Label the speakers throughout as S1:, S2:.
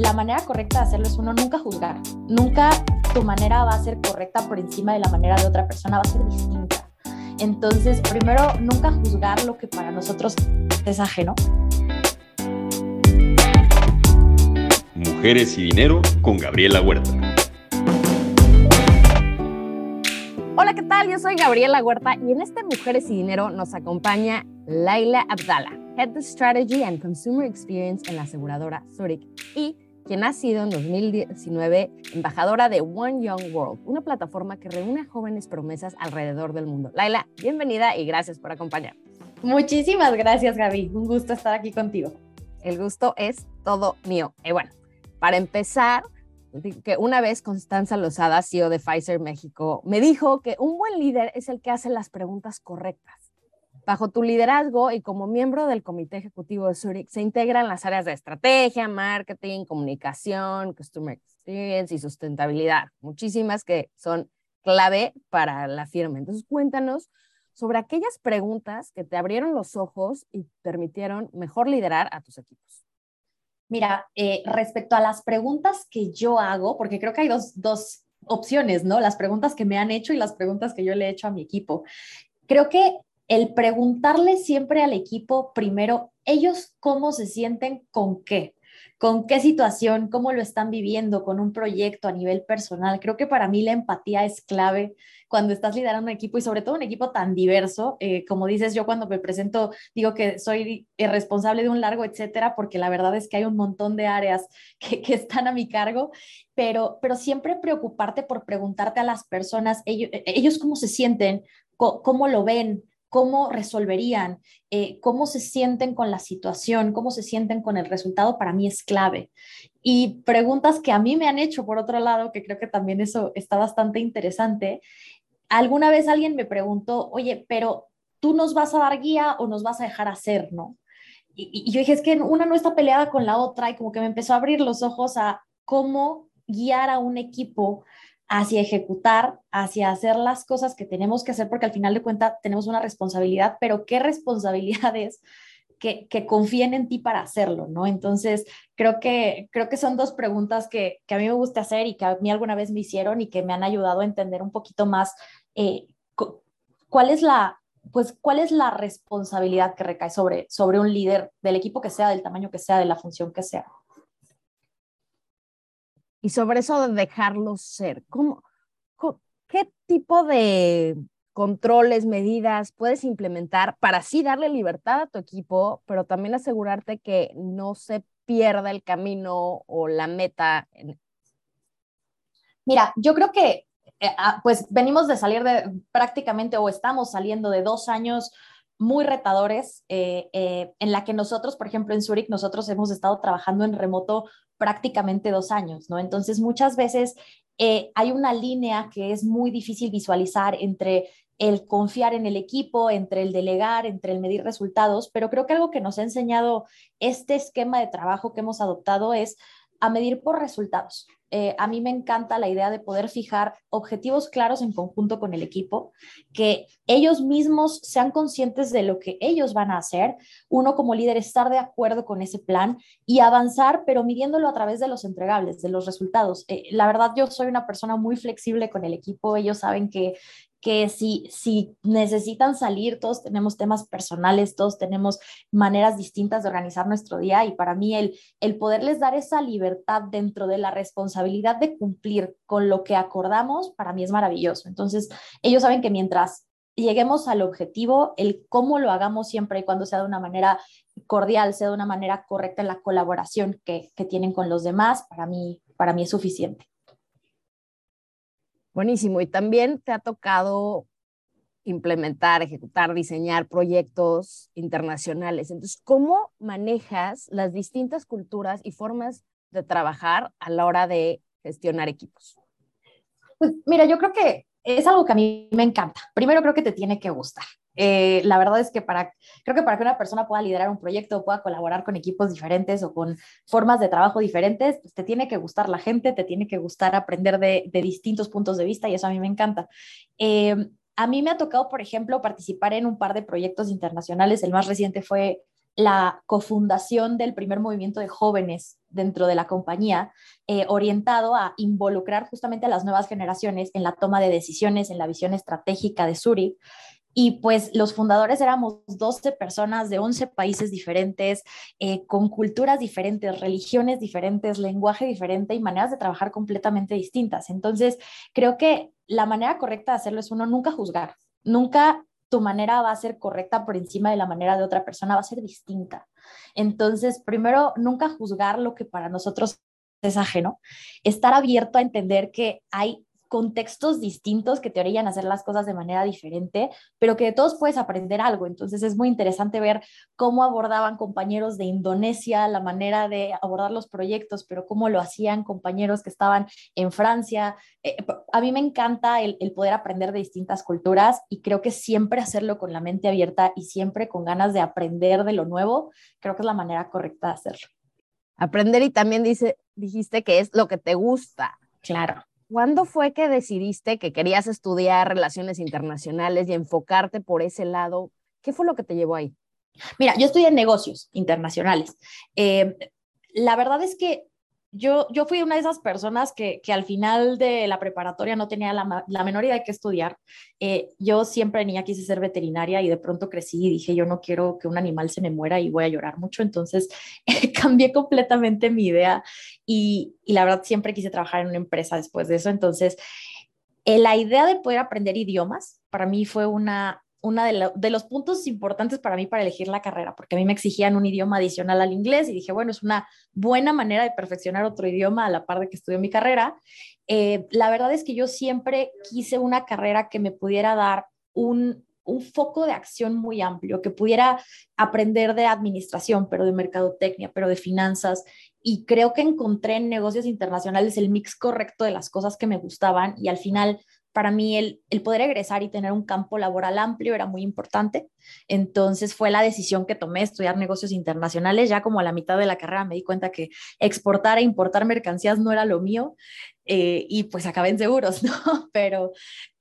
S1: la manera correcta de hacerlo es uno nunca juzgar. Nunca tu manera va a ser correcta por encima de la manera de otra persona, va a ser distinta. Entonces, primero, nunca juzgar lo que para nosotros es ajeno.
S2: Mujeres y Dinero con Gabriela Huerta.
S3: Hola, ¿qué tal? Yo soy Gabriela Huerta y en este Mujeres y Dinero nos acompaña Laila Abdala, Head of Strategy and Consumer Experience en la aseguradora Zurich y quien ha sido en 2019 embajadora de One Young World, una plataforma que reúne a jóvenes promesas alrededor del mundo. Laila, bienvenida y gracias por acompañarnos.
S1: Muchísimas gracias, Gaby. Un gusto estar aquí contigo.
S3: El gusto es todo mío. Y bueno, para empezar, que una vez Constanza Lozada, CEO de Pfizer México, me dijo que un buen líder es el que hace las preguntas correctas. Bajo tu liderazgo y como miembro del comité ejecutivo de Zurich, se integran las áreas de estrategia, marketing, comunicación, customer experience y sustentabilidad. Muchísimas que son clave para la firma. Entonces, cuéntanos sobre aquellas preguntas que te abrieron los ojos y permitieron mejor liderar a tus equipos.
S1: Mira, eh, respecto a las preguntas que yo hago, porque creo que hay dos, dos opciones, ¿no? Las preguntas que me han hecho y las preguntas que yo le he hecho a mi equipo. Creo que el preguntarle siempre al equipo primero, ellos cómo se sienten con qué, con qué situación, cómo lo están viviendo con un proyecto a nivel personal. Creo que para mí la empatía es clave cuando estás liderando un equipo y sobre todo un equipo tan diverso. Eh, como dices, yo cuando me presento digo que soy responsable de un largo, etcétera, porque la verdad es que hay un montón de áreas que, están a mi cargo, pero, pero siempre preocuparte por preguntarte a las personas, ellos, ellos cómo se sienten, cómo lo ven, cómo resolverían, eh, cómo se sienten con la situación, cómo se sienten con el resultado, para mí es clave. Y preguntas que a mí me han hecho, por otro lado, que creo que también eso está bastante interesante. Alguna vez alguien me preguntó, oye, pero tú nos vas a dar guía o nos vas a dejar hacer, ¿no? Y, y yo dije, es que una no está peleada con la otra y como que me empezó a abrir los ojos a cómo guiar a un equipo hacia ejecutar, hacia hacer las cosas que tenemos que hacer, porque al final de cuentas tenemos una responsabilidad, pero ¿qué responsabilidad es? Que, que, confíen en ti para hacerlo, ¿no? Entonces, creo que, creo que son dos preguntas que, a mí me gusta hacer y que a mí alguna vez me hicieron y que me han ayudado a entender un poquito más eh, cuál es la, pues, cuál es la responsabilidad que recae sobre, sobre un líder del equipo que sea, del tamaño que sea, de la función que sea
S3: y sobre eso de dejarlos ser. ¿Cómo, ¿Qué tipo de controles, medidas puedes implementar para así darle libertad a tu equipo, pero también asegurarte que no se pierda el camino o la meta?
S1: Mira, yo creo que eh, ah, pues venimos de salir de prácticamente o estamos saliendo de dos años muy retadores eh, eh, en la que nosotros, por ejemplo, en Zurich, nosotros hemos estado trabajando en remoto prácticamente dos años, ¿no? Entonces, muchas veces eh, hay una línea que es muy difícil visualizar entre el confiar en el equipo, entre el delegar, entre el medir resultados, pero creo que algo que nos ha enseñado este esquema de trabajo que hemos adoptado es a medir por resultados. Eh, a mí me encanta la idea de poder fijar objetivos claros en conjunto con el equipo, que ellos mismos sean conscientes de lo que ellos van a hacer, uno como líder estar de acuerdo con ese plan y avanzar, pero midiéndolo a través de los entregables, de los resultados. Eh, la verdad, yo soy una persona muy flexible con el equipo, ellos saben que que si, si necesitan salir, todos tenemos temas personales, todos tenemos maneras distintas de organizar nuestro día y para mí el, el poderles dar esa libertad dentro de la responsabilidad de cumplir con lo que acordamos, para mí es maravilloso. Entonces, ellos saben que mientras lleguemos al objetivo, el cómo lo hagamos siempre y cuando sea de una manera cordial, sea de una manera correcta en la colaboración que, que tienen con los demás, para mí, para mí es suficiente.
S3: Buenísimo. Y también te ha tocado implementar, ejecutar, diseñar proyectos internacionales. Entonces, ¿cómo manejas las distintas culturas y formas de trabajar a la hora de gestionar equipos?
S1: Pues mira, yo creo que es algo que a mí me encanta. Primero creo que te tiene que gustar. Eh, la verdad es que para, creo que para que una persona pueda liderar un proyecto, pueda colaborar con equipos diferentes o con formas de trabajo diferentes, pues te tiene que gustar la gente, te tiene que gustar aprender de, distintos puntos de vista y eso a mí me encanta. Eh, a mí me ha tocado, por ejemplo, participar en un par de proyectos internacionales. El más reciente fue la cofundación del primer movimiento de jóvenes dentro de la compañía, eh, orientado a involucrar justamente a las nuevas generaciones en la toma de decisiones, en la visión estratégica de Zurich. Y pues los fundadores éramos 12 personas de 11 países diferentes, eh, con culturas diferentes, religiones diferentes, lenguaje diferente y maneras de trabajar completamente distintas. Entonces, creo que la manera correcta de hacerlo es uno nunca juzgar, nunca tu manera va a ser correcta por encima de la manera de otra persona, va a ser distinta. Entonces, primero, nunca juzgar lo que para nosotros es ajeno, estar abierto a entender que hay contextos distintos que te orillan a hacer las cosas de manera diferente, pero que de todos puedes aprender algo. Entonces es muy interesante ver cómo abordaban compañeros de Indonesia la manera de abordar los proyectos, pero cómo lo hacían compañeros que estaban en Francia. Eh, a mí me encanta el, el poder aprender de distintas culturas y creo que siempre hacerlo con la mente abierta y siempre con ganas de aprender de lo nuevo, creo que es la manera correcta de hacerlo.
S3: Aprender y también dice, dijiste que es lo que te gusta.
S1: Claro.
S3: ¿Cuándo fue que decidiste que querías estudiar relaciones internacionales y enfocarte por ese lado? ¿Qué fue lo que te llevó ahí?
S1: Mira, yo estudié negocios internacionales. Eh, la verdad es que yo, yo fui una de esas personas que, que al final de la preparatoria no tenía la, la menor idea de qué estudiar. Eh, yo siempre niña quise ser veterinaria y de pronto crecí y dije, yo no quiero que un animal se me muera y voy a llorar mucho. Entonces cambié completamente mi idea y, y, la verdad siempre quise trabajar en una empresa después de eso. Entonces, eh, la idea de poder aprender idiomas para mí fue una, uno de, de, los puntos importantes para mí para elegir la carrera, porque a mí me exigían un idioma adicional al inglés y dije, bueno, es una buena manera de perfeccionar otro idioma a la par de que estudio mi carrera. Eh, la verdad es que yo siempre quise una carrera que me pudiera dar un, un foco de acción muy amplio, que pudiera aprender de administración, pero de mercadotecnia, pero de finanzas. Y creo que encontré en negocios internacionales el mix correcto de las cosas que me gustaban y al final para mí el, el, poder egresar y tener un campo laboral amplio era muy importante. Entonces fue la decisión que tomé, estudiar negocios internacionales. Ya como a la mitad de la carrera me di cuenta que exportar e importar mercancías no era lo mío eh, y pues acabé en seguros, ¿no? Pero,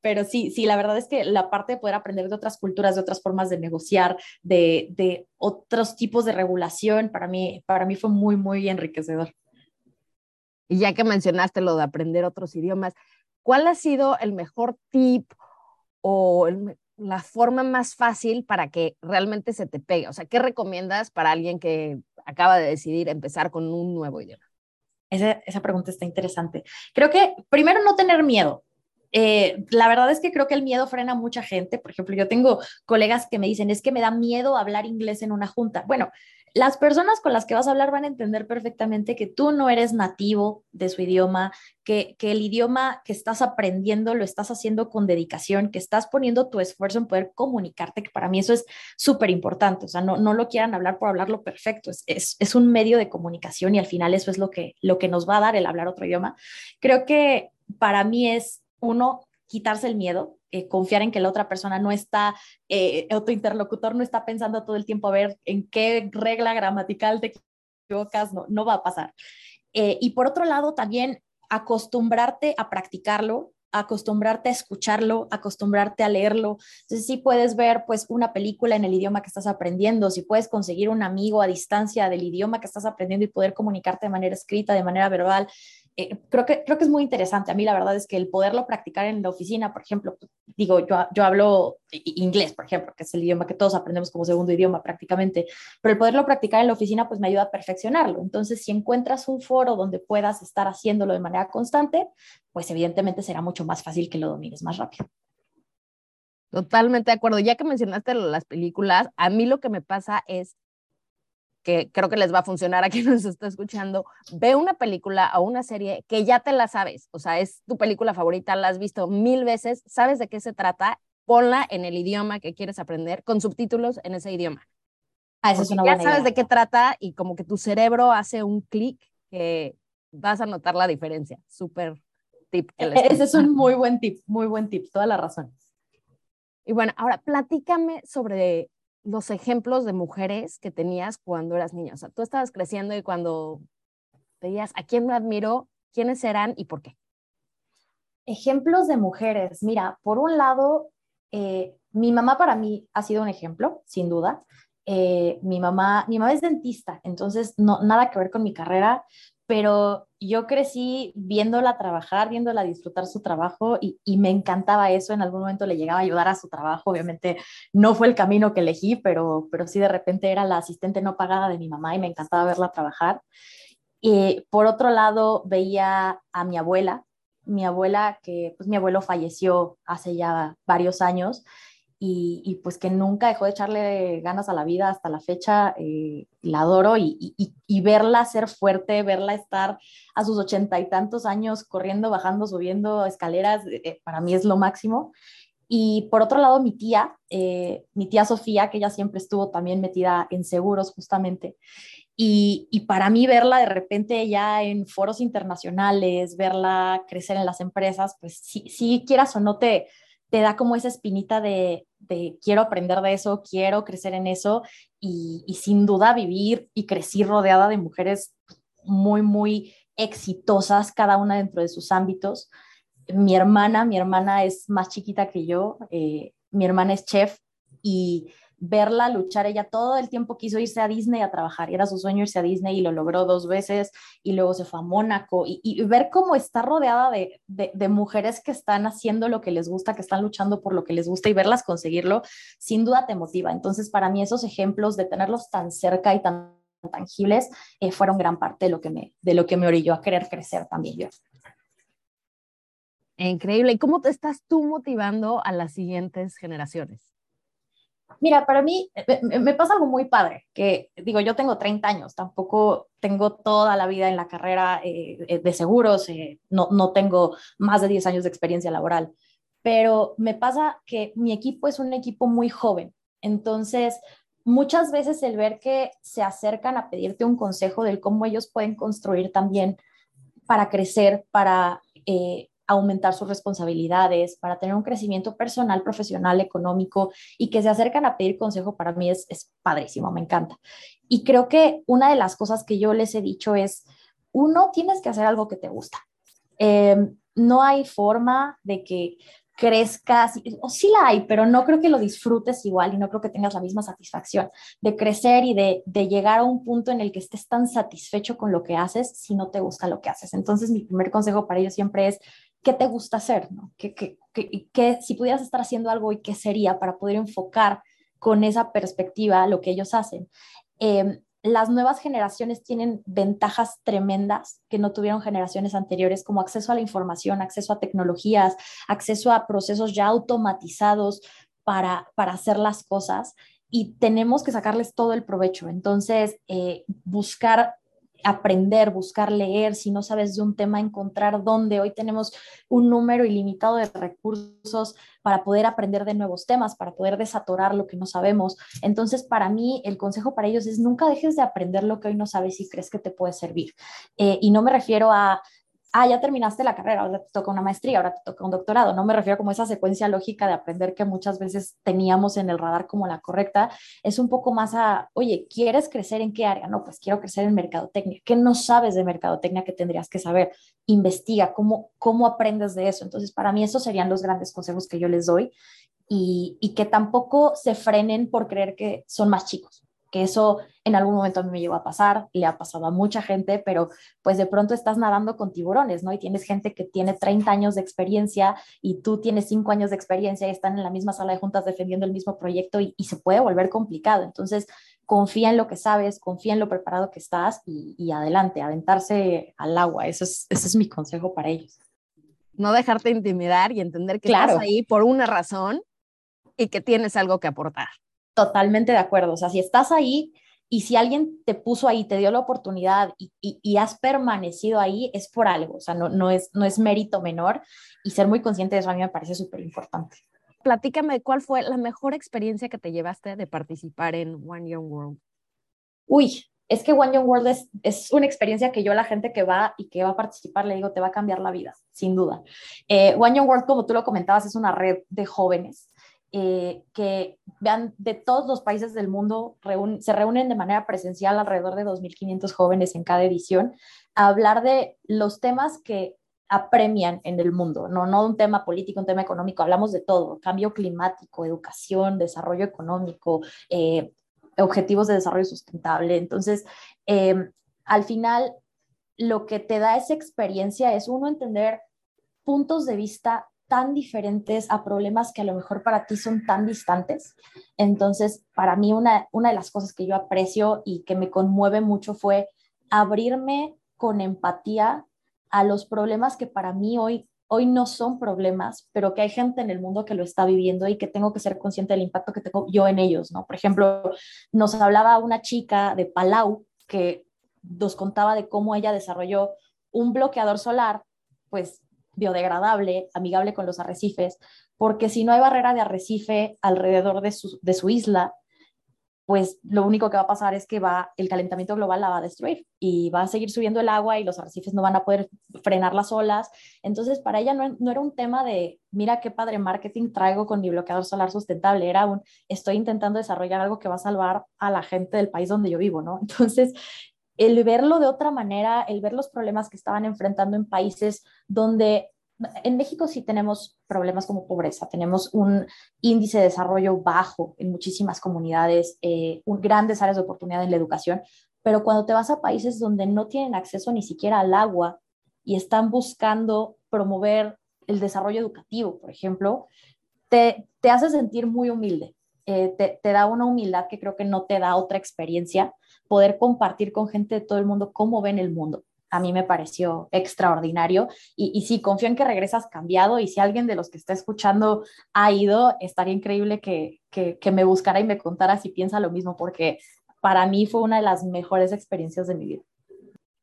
S1: pero sí, sí, la verdad es que la parte de poder aprender de otras culturas, de otras formas de negociar, de, de otros tipos de regulación, para mí, para mí fue muy, muy enriquecedor.
S3: Y ya que mencionaste lo de aprender otros idiomas, ¿cuál ha sido el mejor tip o el, la forma más fácil para que realmente se te pegue? O sea, ¿qué recomiendas para alguien que acaba de decidir empezar con un nuevo idioma?
S1: Esa, esa pregunta está interesante. Creo que primero no tener miedo. Eh, la verdad es que creo que el miedo frena a mucha gente. Por ejemplo, yo tengo colegas que me dicen, es que me da miedo hablar inglés en una junta. Bueno, las personas con las que vas a hablar van a entender perfectamente que tú no eres nativo de su idioma, que, que, el idioma que estás aprendiendo lo estás haciendo con dedicación, que estás poniendo tu esfuerzo en poder comunicarte, que para mí eso es súper importante. O sea, no, no lo quieran hablar por hablarlo perfecto, es, es, es, un medio de comunicación y al final eso es lo que, lo que nos va a dar el hablar otro idioma. Creo que para mí es, uno, quitarse el miedo, eh, confiar en que la otra persona no está, eh, tu interlocutor no está pensando todo el tiempo a ver en qué regla gramatical te equivocas, no, no va a pasar. Eh, y por otro lado, también acostumbrarte a practicarlo, acostumbrarte a escucharlo, acostumbrarte a leerlo. Entonces, si puedes ver pues una película en el idioma que estás aprendiendo, si puedes conseguir un amigo a distancia del idioma que estás aprendiendo y poder comunicarte de manera escrita, de manera verbal, eh, creo, que, creo que es muy interesante. A mí la verdad es que el poderlo practicar en la oficina, por ejemplo, digo, yo, yo hablo inglés, por ejemplo, que es el idioma que todos aprendemos como segundo idioma prácticamente, pero el poderlo practicar en la oficina pues me ayuda a perfeccionarlo. Entonces, si encuentras un foro donde puedas estar haciéndolo de manera constante, pues evidentemente será mucho más fácil que lo domines más rápido.
S3: Totalmente de acuerdo. Ya que mencionaste las películas, a mí lo que me pasa es que creo que les va a funcionar a quien nos está escuchando, ve una película o una serie que ya te la sabes, o sea, es tu película favorita, la has visto mil veces, sabes de qué se trata, ponla en el idioma que quieres aprender con subtítulos en ese idioma.
S1: Ah, eso es una
S3: ya
S1: buena
S3: sabes
S1: idea.
S3: de qué trata y como que tu cerebro hace un clic que vas a notar la diferencia. Súper tip. Que les
S1: Ese es un muy buen tip, muy buen tip, toda la razón.
S3: Y bueno, ahora platícame sobre los ejemplos de mujeres que tenías cuando eras niña. O sea, tú estabas creciendo y cuando veías a quién me admiro, quiénes eran y por qué.
S1: Ejemplos de mujeres. Mira, por un lado, eh, mi mamá para mí ha sido un ejemplo, sin duda. eh, mi mamá, mi mamá es dentista, entonces no, nada que ver con mi carrera, pero yo crecí viéndola trabajar, viéndola disfrutar su trabajo y, y, me encantaba eso. En algún momento le llegaba a ayudar a su trabajo. Obviamente no fue el camino que elegí, pero, pero sí de repente era la asistente no pagada de mi mamá y me encantaba verla trabajar. Y por otro lado, veía a mi abuela, mi abuela, que pues mi abuelo falleció hace ya varios años y, pues que nunca dejó de echarle ganas a la vida hasta la fecha, eh, la adoro y, verla ser fuerte, verla estar a sus ochenta y tantos años corriendo, bajando, subiendo escaleras, eh, para mí es lo máximo. Y por otro lado, mi tía, eh, mi tía Sofía, que ella siempre estuvo también metida en seguros justamente, y, para mí verla de repente ya en foros internacionales, verla crecer en las empresas, pues si, si quieras o no te, te da como esa espinita de, de quiero aprender de eso, quiero crecer en eso y, sin duda vivir y crecer rodeada de mujeres muy, muy exitosas, cada una dentro de sus ámbitos. Mi hermana, mi hermana es más chiquita que yo, eh, mi hermana es chef y verla luchar. Ella todo el tiempo quiso irse a Disney a trabajar, era su sueño irse a Disney y lo logró dos veces y luego se fue a Mónaco y, ver cómo está rodeada de, de, mujeres que están haciendo lo que les gusta, que están luchando por lo que les gusta y verlas conseguirlo, sin duda te motiva. Entonces, para mí esos ejemplos de tenerlos tan cerca y tan tangibles eh, fueron gran parte de lo que me, de lo que me orilló a querer crecer también yo.
S3: Increíble. ¿Y cómo te estás tú motivando a las siguientes generaciones?
S1: Mira, para mí eh, me, pasa algo muy padre, que digo, yo tengo 30 años, tampoco tengo toda la vida en la carrera eh, eh, de seguros, no, no tengo más de 10 años de experiencia laboral, pero me pasa que mi equipo es un equipo muy joven, entonces muchas veces el ver que se acercan a pedirte un consejo del cómo ellos pueden construir también para crecer, para aumentar sus responsabilidades, para tener un crecimiento personal, profesional, económico y que se acercan a pedir consejo, para mí es, es padrísimo, me encanta. Y creo que una de las cosas que yo les he dicho es, uno, tienes que hacer algo que te gusta. Em, no hay forma de que crezcas, o sí la hay, pero no creo que lo disfrutes igual y no creo que tengas la misma satisfacción de crecer y de, de, llegar a un punto en el que estés tan satisfecho con lo que haces si no te gusta lo que haces. Entonces, mi primer consejo para ellos siempre es, qué te gusta hacer, ¿no? ¿Qué, si pudieras estar haciendo algo y qué sería para poder enfocar con esa perspectiva lo que ellos hacen. Em, las nuevas generaciones tienen ventajas tremendas que no tuvieron generaciones anteriores, como acceso a la información, acceso a tecnologías, acceso a procesos ya automatizados para, para hacer las cosas y tenemos que sacarles todo el provecho. Entonces, eh, buscar aprender, buscar leer, si no sabes de un tema, encontrar dónde. Hoy tenemos un número ilimitado de recursos para poder aprender de nuevos temas, para poder desatorar lo que no sabemos. Entonces, para mí, el consejo para ellos es nunca dejes de aprender lo que hoy no sabes y crees que te puede servir. Eh, y no me refiero a ah, ya terminaste la carrera, ahora te toca una maestría, ahora te toca un doctorado. No me refiero como esa secuencia lógica de aprender que muchas veces teníamos en el radar como la correcta. Es un poco más a, oye, ¿quieres crecer en qué área? No, pues quiero crecer en mercadotecnia. ¿Qué no sabes de mercadotecnia que tendrías que saber? Investiga, ¿cómo, cómo aprendes de eso? Entonces, para mí esos serían los grandes consejos que yo les doy y, y que tampoco se frenen por creer que son más chicos que eso en algún momento a mí me llevó a pasar, le ha pasado a mucha gente, pero pues de pronto estás nadando con tiburones, ¿no? Y tienes gente que tiene 30 años de experiencia y tú tienes 5 años de experiencia y están en la misma sala de juntas defendiendo el mismo proyecto y, se puede volver complicado. Entonces, confía en lo que sabes, confía en lo preparado que estás y, adelante, aventarse al agua. Eso es, ese es mi consejo para ellos.
S3: No dejarte intimidar y entender que estás ahí por una razón y que tienes algo que aportar.
S1: Totalmente de acuerdo. O sea, si estás ahí y si alguien te puso ahí, te dio la oportunidad y, y, has permanecido ahí, es por algo. O sea, no, no, es, no es mérito menor y ser muy consciente de eso a mí me parece súper importante.
S3: Platícame, ¿cuál fue la mejor experiencia que te llevaste de participar en One Young World?
S1: Uy, es que One Young World es, es, una experiencia que yo a la gente que va y que va a participar le digo, te va a cambiar la vida, sin duda. Eh, One Young World, como tú lo comentabas, es una red de jóvenes eh, que vean de todos los países del mundo, se reúnen de manera presencial alrededor de 2.500 jóvenes en cada edición a hablar de los temas que apremian en el mundo, no, no un tema político, un tema económico, hablamos de todo, cambio climático, educación, desarrollo económico, eh, objetivos de desarrollo sustentable. Entonces, em, al final, lo que te da esa experiencia es uno entender puntos de vista tan diferentes a problemas que a lo mejor para ti son tan distantes. Entonces, para mí una, una de las cosas que yo aprecio y que me conmueve mucho fue abrirme con empatía a los problemas que para mí hoy, hoy no son problemas, pero que hay gente en el mundo que lo está viviendo y que tengo que ser consciente del impacto que tengo yo en ellos, ¿no? Por ejemplo, nos hablaba una chica de Palau que nos contaba de cómo ella desarrolló un bloqueador solar, pues biodegradable, amigable con los arrecifes, porque si no hay barrera de arrecife alrededor de su, de su isla, pues lo único que va a pasar es que va, el calentamiento global la va a destruir y va a seguir subiendo el agua y los arrecifes no van a poder frenar las olas. Entonces, para ella no, no, era un tema de, mira qué padre marketing traigo con mi bloqueador solar sustentable, era un, estoy intentando desarrollar algo que va a salvar a la gente del país donde yo vivo, ¿no? Entonces, el verlo de otra manera, el ver los problemas que estaban enfrentando en países donde en México sí tenemos problemas como pobreza, tenemos un índice de desarrollo bajo en muchísimas comunidades, eh, grandes áreas de oportunidad en la educación, pero cuando te vas a países donde no tienen acceso ni siquiera al agua y están buscando promover el desarrollo educativo, por ejemplo, te, te hace sentir muy humilde, eh, te, da una humildad que creo que no te da otra experiencia poder compartir con gente de todo el mundo cómo ven el mundo. A mí me pareció extraordinario y, y sí, confío en que regresas cambiado y si alguien de los que está escuchando ha ido, estaría increíble que, que, que me buscara y me contara si piensa lo mismo, porque para mí fue una de las mejores experiencias de mi vida.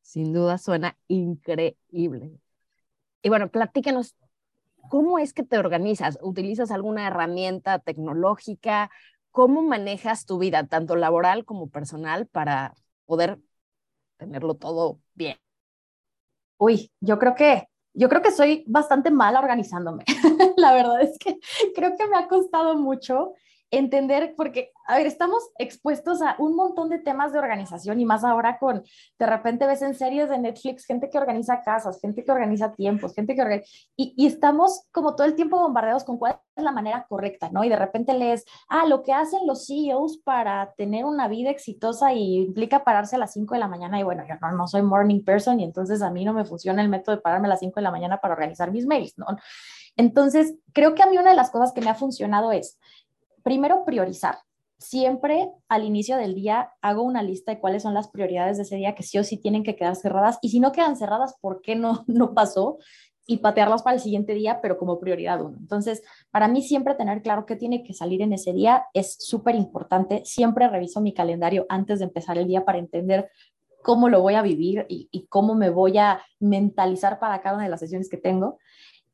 S3: Sin duda suena increíble. Y bueno, platícanos, ¿cómo es que te organizas? ¿Utilizas alguna herramienta tecnológica? ¿Cómo manejas tu vida, tanto laboral como personal, para poder tenerlo todo bien?
S1: Uy, yo creo que yo creo que soy bastante mala organizándome. La verdad es que creo que me ha costado mucho entender, porque, a ver, estamos expuestos a un montón de temas de organización y más ahora con, de repente ves en series de Netflix gente que organiza casas, gente que organiza tiempos, gente que organiza, y, y estamos como todo el tiempo bombardeados con cuál es la manera correcta, ¿no? Y de repente lees, ah, lo que hacen los CEOs para tener una vida exitosa y implica pararse a las 5 de la mañana y bueno, yo no, no soy morning person y entonces a mí no me funciona el método de pararme a las 5 de la mañana para organizar mis mails, ¿no? Entonces, creo que a mí una de las cosas que me ha funcionado es, primero priorizar. Siempre al inicio del día hago una lista de cuáles son las prioridades de ese día que sí o sí tienen que quedar cerradas y si no quedan cerradas, ¿por qué no, no pasó? Y patearlas para el siguiente día, pero como prioridad uno. Entonces, para mí siempre tener claro qué tiene que salir en ese día es súper importante. Siempre reviso mi calendario antes de empezar el día para entender cómo lo voy a vivir y, cómo me voy a mentalizar para cada una de las sesiones que tengo.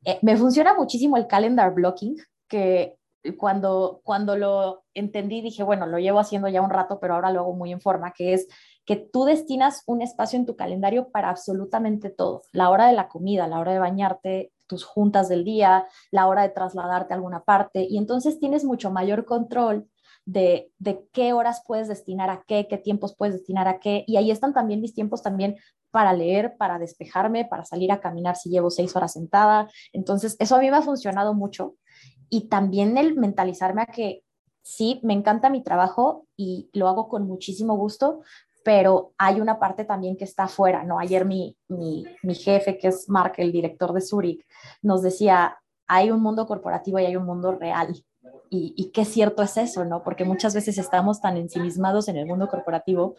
S1: Eh, me funciona muchísimo el calendar blocking, que cuando, cuando lo entendí, dije, bueno, lo llevo haciendo ya un rato, pero ahora lo hago muy en forma, que es que tú destinas un espacio en tu calendario para absolutamente todo, la hora de la comida, la hora de bañarte, tus juntas del día, la hora de trasladarte a alguna parte, y entonces tienes mucho mayor control de, de, qué horas puedes destinar a qué, qué tiempos puedes destinar a qué. Y ahí están también mis tiempos también para leer, para despejarme, para salir a caminar si llevo seis horas sentada. Entonces, eso a mí me ha funcionado mucho y también el mentalizarme a que sí, me encanta mi trabajo y lo hago con muchísimo gusto, pero hay una parte también que está afuera, ¿no? Ayer mi, mi, mi jefe, que es Mark, el director de Zurich, nos decía, hay un mundo corporativo y hay un mundo real. Y, y qué cierto es eso, ¿no? Porque muchas veces estamos tan ensimismados en el mundo corporativo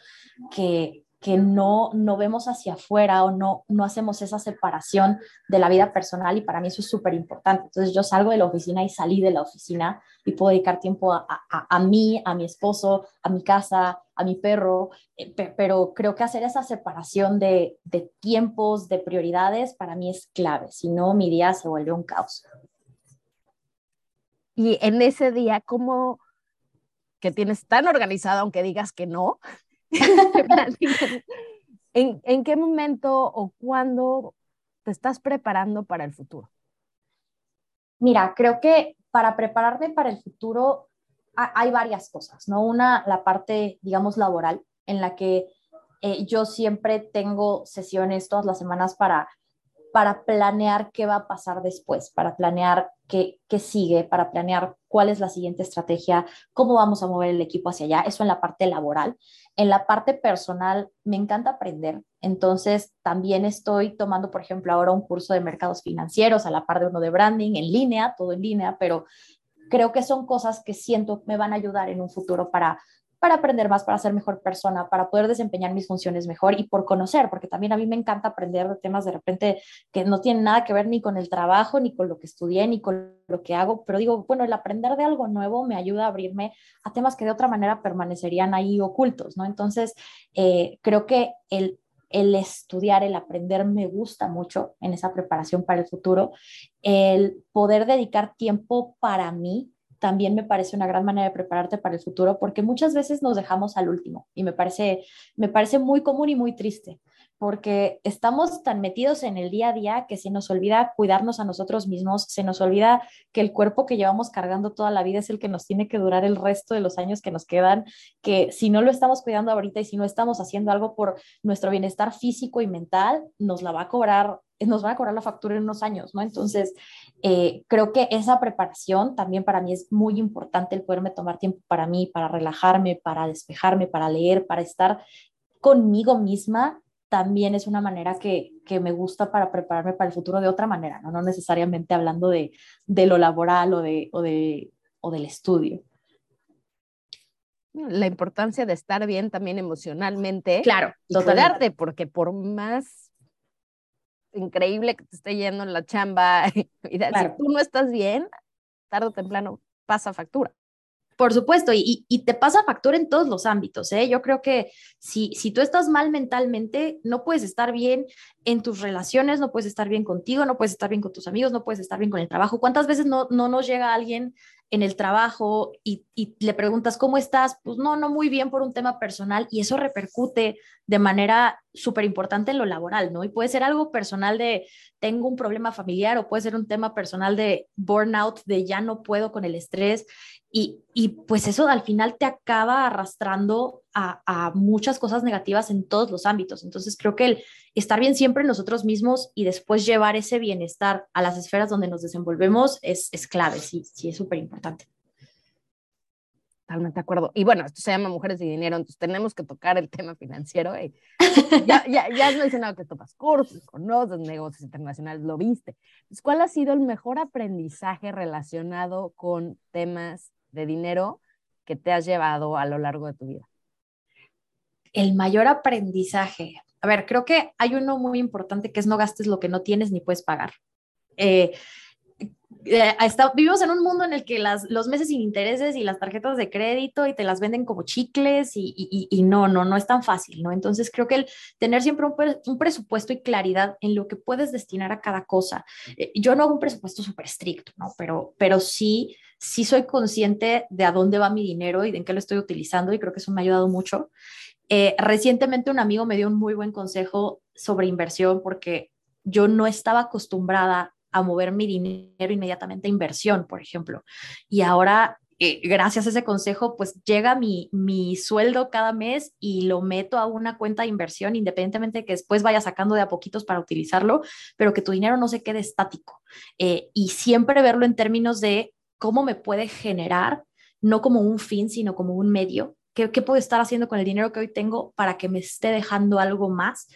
S1: que, que no, no vemos hacia afuera o no, no hacemos esa separación de la vida personal y para mí eso es súper importante. Entonces yo salgo de la oficina y salí de la oficina y puedo dedicar tiempo a, a, a mí, a mi esposo, a mi casa, a mi perro, eh, pero creo que hacer esa separación de, de tiempos, de prioridades, para mí es clave, si no mi día se vuelve un caos.
S3: Y en ese día, ¿cómo que tienes tan organizado, aunque digas que no? ¿En, ¿En qué momento o cuándo te estás preparando para el futuro?
S1: Mira, creo que para prepararme para el futuro hay varias cosas, ¿no? Una, la parte, digamos, laboral, en la que eh, yo siempre tengo sesiones todas las semanas para para planear qué va a pasar después, para planear qué, qué, sigue, para planear cuál es la siguiente estrategia, cómo vamos a mover el equipo hacia allá. Eso en la parte laboral. En la parte personal, me encanta aprender. Entonces, también estoy tomando, por ejemplo, ahora un curso de mercados financieros a la par de uno de branding en línea, todo en línea, pero creo que son cosas que siento me van a ayudar en un futuro para para aprender más, para ser mejor persona, para poder desempeñar mis funciones mejor y por conocer, porque también a mí me encanta aprender de temas de repente que no tienen nada que ver ni con el trabajo, ni con lo que estudié, ni con lo que hago, pero digo, bueno, el aprender de algo nuevo me ayuda a abrirme a temas que de otra manera permanecerían ahí ocultos, ¿no? Entonces, eh, creo que el el estudiar, el aprender me gusta mucho en esa preparación para el futuro, el poder dedicar tiempo para mí también me parece una gran manera de prepararte para el futuro porque muchas veces nos dejamos al último y me parece, me parece muy común y muy triste porque estamos tan metidos en el día a día que se nos olvida cuidarnos a nosotros mismos, se nos olvida que el cuerpo que llevamos cargando toda la vida es el que nos tiene que durar el resto de los años que nos quedan, que si no lo estamos cuidando ahorita y si no estamos haciendo algo por nuestro bienestar físico y mental, nos la va a cobrar nos va a cobrar la factura en unos años, ¿no? Entonces, eh, creo que esa preparación también para mí es muy importante, el poderme tomar tiempo para mí, para relajarme, para despejarme, para leer, para estar conmigo misma, también es una manera que, que me gusta para prepararme para el futuro de otra manera, no, no necesariamente hablando de, de lo laboral o, de, o, de, o del estudio
S3: la importancia de estar bien también emocionalmente.
S1: Claro,
S3: y cuidarte, porque por más increíble que te esté yendo en la chamba. Y si tú no estás bien, tarde o temprano pasa factura.
S1: Por supuesto, y, y, te pasa factura en todos los ámbitos. ¿eh? Yo creo que si, si tú estás mal mentalmente, no puedes estar bien en tus relaciones, no puedes estar bien contigo, no puedes estar bien con tus amigos, no puedes estar bien con el trabajo. ¿Cuántas veces no, no nos llega alguien en el trabajo y, le preguntas, ¿cómo estás? Pues no, no muy bien por un tema personal y eso repercute de manera súper importante en lo laboral, ¿no? Y puede ser algo personal de tengo un problema familiar o puede ser un tema personal de burnout, de ya no puedo con el estrés y, y pues eso al final te acaba arrastrando a, a, muchas cosas negativas en todos los ámbitos. Entonces creo que el estar bien siempre en nosotros mismos y después llevar ese bienestar a las esferas donde nos desenvolvemos es, es clave, sí, sí, es súper importante.
S3: Totalmente de acuerdo. Y bueno, esto se llama Mujeres y Dinero, entonces tenemos que tocar el tema financiero. Y ya, ya, ya has mencionado que tomas cursos, conoces negocios internacionales, lo viste. ¿Cuál ha sido el mejor aprendizaje relacionado con temas de dinero que te has llevado a lo largo de tu vida?
S1: El mayor aprendizaje. A ver, creo que hay uno muy importante que es no gastes lo que no tienes ni puedes pagar. Eh, eh, vivimos en un mundo en el que las, los meses sin intereses y las tarjetas de crédito y te las venden como chicles y, no, no, no es tan fácil, ¿no? Entonces creo que el tener siempre un, un presupuesto y claridad en lo que puedes destinar a cada cosa. Eh, yo no hago un presupuesto súper estricto, ¿no? Pero, pero sí, sí soy consciente de a dónde va mi dinero y de en qué lo estoy utilizando y creo que eso me ha ayudado mucho. Eh, recientemente un amigo me dio un muy buen consejo sobre inversión porque yo no estaba acostumbrada a mover mi dinero inmediatamente a inversión, por ejemplo. Y ahora, eh, gracias a ese consejo, pues llega mi, mi sueldo cada mes y lo meto a una cuenta de inversión, independientemente de que después vaya sacando de a poquitos para utilizarlo, pero que tu dinero no se quede estático. Eh, y siempre verlo en términos de cómo me puede generar, no como un fin, sino como un medio. ¿Qué, ¿Qué puedo estar haciendo con el dinero que hoy tengo para que me esté dejando algo más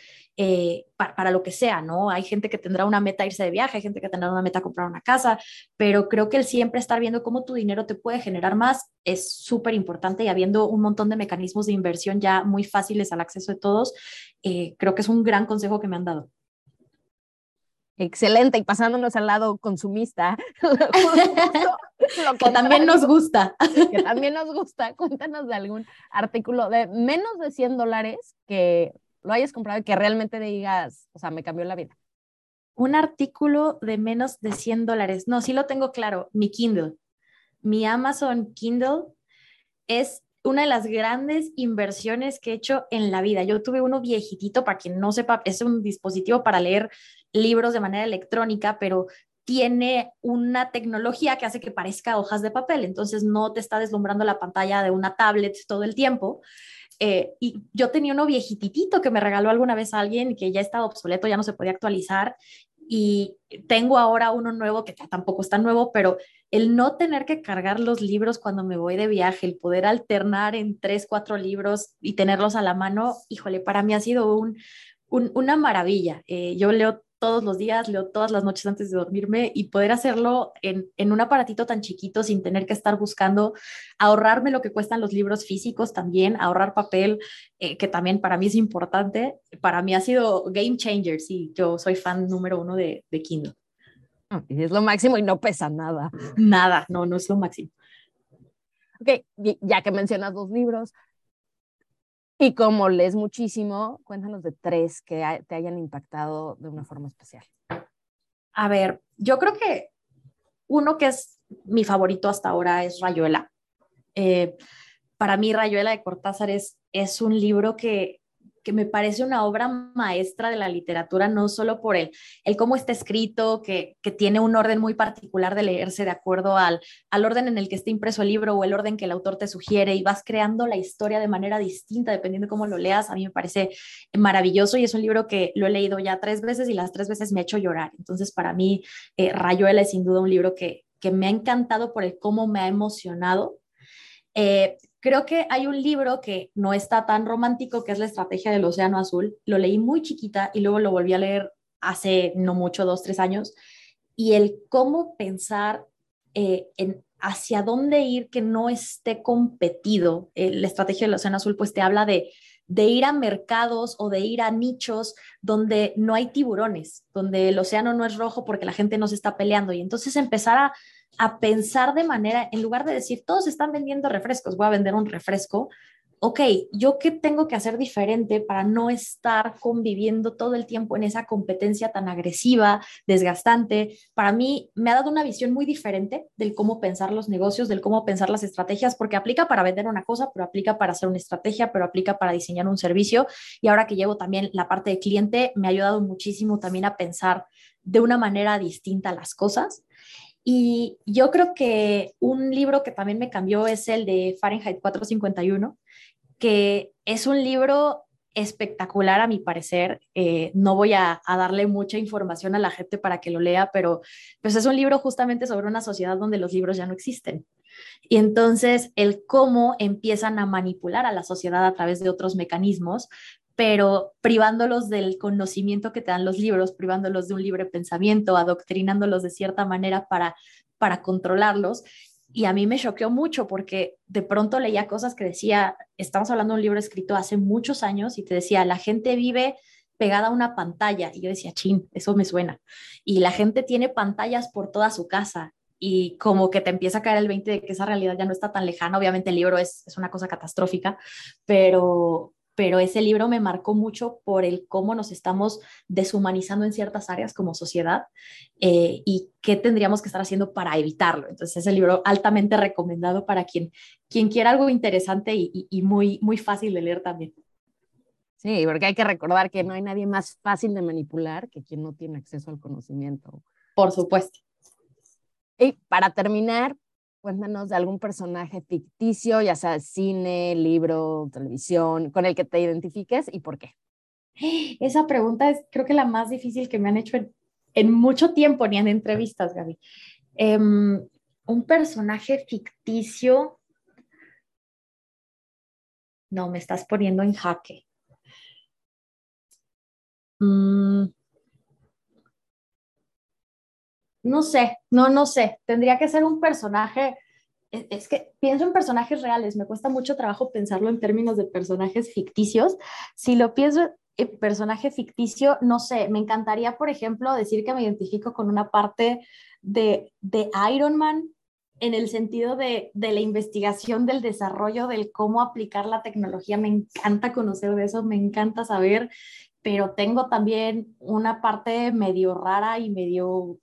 S1: eh, para, lo que sea, ¿no? Hay gente que tendrá una meta irse de viaje, hay gente que tendrá una meta comprar una casa, pero creo que el siempre estar viendo cómo tu dinero te puede generar más es súper importante y habiendo un montón de mecanismos de inversión ya muy fáciles al acceso de todos, eh, creo que es un gran consejo que me han dado.
S3: Excelente, y pasándonos al lado consumista,
S1: lo que también nos gusta.
S3: Que también nos gusta, cuéntanos de algún artículo de menos de 100 dólares que lo hayas comprado y que realmente digas, o sea, me cambió la vida?
S1: Un artículo de menos de 100 dólares. No, sí lo tengo claro, mi Kindle. Mi Amazon Kindle es una de las grandes inversiones que he hecho en la vida. Yo tuve uno viejitito, para quien no sepa, es un dispositivo para leer libros de manera electrónica, pero tiene una tecnología que hace que parezca hojas de papel, entonces no te está deslumbrando la pantalla de una tablet todo el tiempo. Eh, y yo tenía uno viejititito que me regaló alguna vez alguien que ya estaba obsoleto, ya no se podía actualizar. y tengo ahora uno nuevo que tampoco está nuevo, pero el no tener que cargar los libros cuando me voy de viaje, el poder alternar en tres, cuatro libros y tenerlos a la mano, híjole, para mí ha sido un, una maravilla. Eh, yo leo todos los días, leo todas las noches antes de dormirme y poder hacerlo en, un aparatito tan chiquito sin tener que estar buscando ahorrarme lo que cuestan los libros físicos también, ahorrar papel, eh, que también para mí es importante. Para mí ha sido game changer, sí, yo soy fan número uno de, de Kindle.
S3: Es lo máximo y no pesa nada.
S1: Nada, no, no es lo máximo.
S3: Ok, ya que mencionas dos libros, y como lees muchísimo, cuéntanos de tres que te hayan impactado de una forma especial.
S1: A ver, yo creo que uno que es mi favorito hasta ahora es Rayuela. Eh, para mí, Rayuela de Cortázar es, es un libro que que me parece una obra maestra de la literatura, no solo por el, el cómo está escrito, que, que tiene un orden muy particular de leerse de acuerdo al, al orden en el que está impreso el libro o el orden que el autor te sugiere y vas creando la historia de manera distinta dependiendo de cómo lo leas. A mí me parece maravilloso y es un libro que lo he leído ya tres veces y las tres veces me ha hecho llorar. Entonces, para mí, eh, Rayuela es sin duda un libro que, que me ha encantado por el cómo me ha emocionado. Eh, Creo que hay un libro que no está tan romántico, que es La Estrategia del Océano Azul. Lo leí muy chiquita y luego lo volví a leer hace no mucho, dos, tres años. Y el cómo pensar eh, en hacia dónde ir que no esté competido. Eh, la Estrategia del Océano Azul pues te habla de, de ir a mercados o de ir a nichos donde no hay tiburones, donde el océano no es rojo porque la gente no se está peleando. Y entonces empezar a a pensar de manera, en lugar de decir, todos están vendiendo refrescos, voy a vender un refresco, ok, ¿yo qué tengo que hacer diferente para no estar conviviendo todo el tiempo en esa competencia tan agresiva, desgastante? Para mí me ha dado una visión muy diferente del cómo pensar los negocios, del cómo pensar las estrategias, porque aplica para vender una cosa, pero aplica para hacer una estrategia, pero aplica para diseñar un servicio. Y ahora que llevo también la parte de cliente, me ha ayudado muchísimo también a pensar de una manera distinta las cosas y yo creo que un libro que también me cambió es el de Fahrenheit 451, que es un libro espectacular a mi parecer. Eh, no voy a, darle mucha información a la gente para que lo lea, pero pues es un libro justamente sobre una sociedad donde los libros ya no existen. Y entonces el cómo empiezan a manipular a la sociedad a través de otros mecanismos pero privándolos del conocimiento que te dan los libros, privándolos de un libre pensamiento, adoctrinándolos de cierta manera para, para controlarlos. Y a mí me choqueó mucho porque de pronto leía cosas que decía, estamos hablando de un libro escrito hace muchos años y te decía, la gente vive pegada a una pantalla. Y yo decía, chin, eso me suena. Y la gente tiene pantallas por toda su casa y como que te empieza a caer el 20 de que esa realidad ya no está tan lejana. Obviamente el libro es, es una cosa catastrófica, pero, pero ese libro me marcó mucho por el cómo nos estamos deshumanizando en ciertas áreas como sociedad eh, y qué tendríamos que estar haciendo para evitarlo. Entonces, ese libro altamente recomendado para quien, quien quiera algo interesante y, y muy, muy fácil de leer también.
S3: Sí, porque hay que recordar que no hay nadie más fácil de manipular que quien no tiene acceso al conocimiento.
S1: Por supuesto.
S3: Y para terminar, Cuéntanos de algún personaje ficticio, ya sea cine, libro, televisión, con el que te identifiques y por qué.
S1: Esa pregunta es creo que la más difícil que me han hecho en, mucho tiempo, ni en entrevistas, Gaby. Em, un personaje ficticio. No, me estás poniendo en jaque. Mm, no sé, no, no sé, tendría que ser un personaje, es, que pienso en personajes reales, me cuesta mucho trabajo pensarlo en términos de personajes ficticios. Si lo pienso en personaje ficticio, no sé, me encantaría, por ejemplo, decir que me identifico con una parte de, de Iron Man en el sentido de, de, la investigación, del desarrollo, del cómo aplicar la tecnología. Me encanta conocer de eso, me encanta saber, pero tengo también una parte medio rara y medio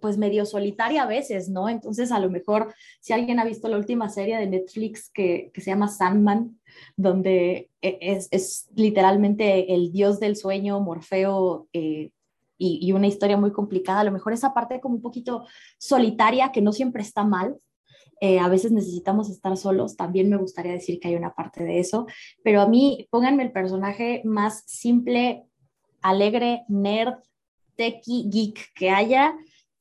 S1: pues, medio solitaria a veces, ¿no? Entonces, a lo mejor, si alguien ha visto la última serie de Netflix que, se llama Sandman, donde e, es, literalmente el dios del sueño, Morfeo, eh, y, una historia muy complicada, a lo mejor esa parte como un poquito solitaria, que no siempre está mal. Eh, a veces necesitamos estar solos, también me gustaría decir que hay una parte de eso, pero a mí pónganme el personaje más simple, alegre, nerd, techie geek que haya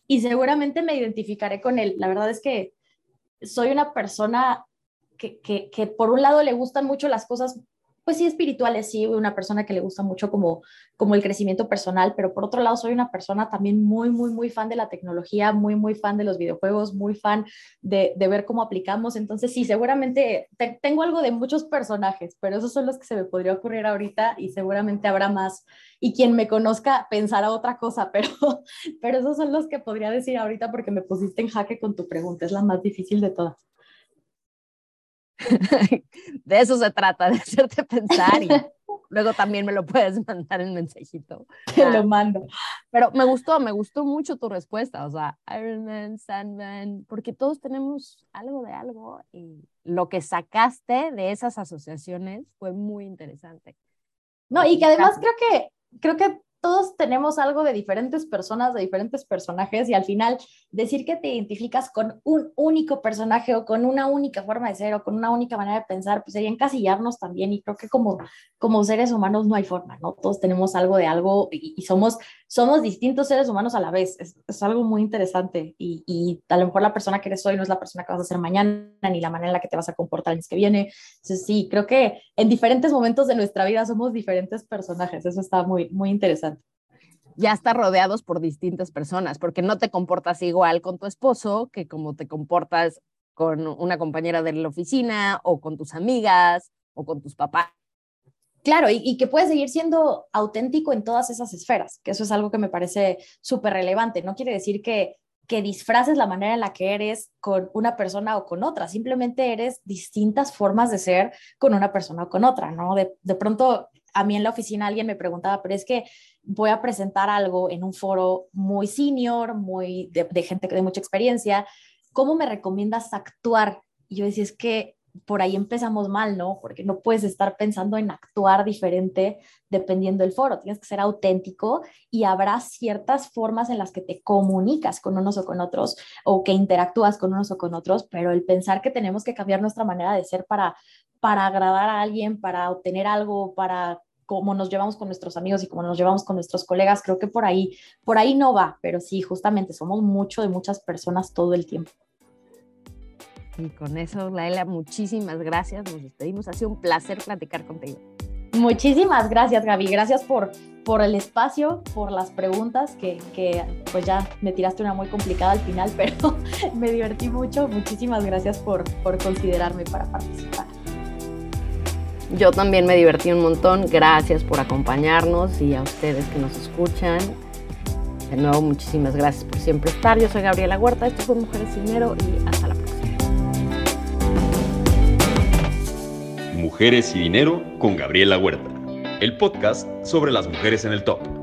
S1: y seguramente me identificaré con él. La verdad es que soy una persona que, que, que por un lado le gustan mucho las cosas pues sí, espirituales, sí, una persona que le gusta mucho como, como el crecimiento personal, pero por otro lado soy una persona también muy, muy, muy fan de la tecnología, muy, muy fan de los videojuegos, muy fan de, ver cómo aplicamos. Entonces, sí, seguramente tengo algo de muchos personajes, pero esos son los que se me podría ocurrir ahorita y seguramente habrá más. Y quien me conozca pensará otra cosa, pero, pero esos son los que podría decir ahorita porque me pusiste en jaque con tu pregunta, es la más difícil de todas.
S3: de eso se trata, de hacerte pensar y luego también me lo puedes mandar en mensajito.
S1: Te lo mando.
S3: Pero me gustó, me gustó mucho tu respuesta, o sea, Iron Man, Sandman, porque todos tenemos algo de algo y lo que sacaste de esas asociaciones fue muy interesante.
S1: No, y que además creo que creo que todos tenemos algo de diferentes personas, de diferentes personajes y al final decir que te identificas con un único personaje o con una única forma de ser o con una única manera de pensar, pues sería encasillarnos también y creo que como, como seres humanos no hay forma, ¿no? Todos tenemos algo de algo y, somos, somos distintos seres humanos a la vez, es, es algo muy interesante y, y, a lo mejor la persona que eres hoy no es la persona que vas a ser mañana ni la manera en la que te vas a comportar el mes que viene. Entonces sí, creo que en diferentes momentos de nuestra vida somos diferentes personajes, eso está muy, muy interesante
S3: ya está rodeados por distintas personas, porque no te comportas igual con tu esposo que como te comportas con una compañera de la oficina o con tus amigas o con tus papás.
S1: Claro, y, que puedes seguir siendo auténtico en todas esas esferas, que eso es algo que me parece súper relevante. No quiere decir que, que disfraces la manera en la que eres con una persona o con otra, simplemente eres distintas formas de ser con una persona o con otra, ¿no? De, de pronto a mí en la oficina alguien me preguntaba, pero es que voy a presentar algo en un foro muy senior, muy de, gente de mucha experiencia, ¿cómo me recomiendas actuar? Y yo decía, es que por ahí empezamos mal, ¿no? Porque no puedes estar pensando en actuar diferente dependiendo del foro, tienes que ser auténtico y habrá ciertas formas en las que te comunicas con unos o con otros o que interactúas con unos o con otros, pero el pensar que tenemos que cambiar nuestra manera de ser para para agradar a alguien, para obtener algo, para cómo nos llevamos con nuestros amigos y cómo nos llevamos con nuestros colegas, creo que por ahí, por ahí no va, pero sí, justamente somos mucho de muchas personas todo el tiempo.
S3: Y con eso, Laila, muchísimas gracias. Nos despedimos. Ha sido un placer platicar contigo.
S1: Muchísimas gracias, Gaby. Gracias por, por el espacio, por las preguntas, que, que, pues ya me tiraste una muy complicada al final, pero me divertí mucho. Muchísimas gracias por, por considerarme para participar.
S3: Yo también me divertí un montón. Gracias por acompañarnos y a ustedes que nos escuchan. De nuevo, muchísimas gracias por siempre estar. Yo soy Gabriela Huerta, esto fue Mujeres y Dinero y hasta la próxima.
S2: Mujeres y Dinero con Gabriela Huerta, el podcast sobre las mujeres en el top.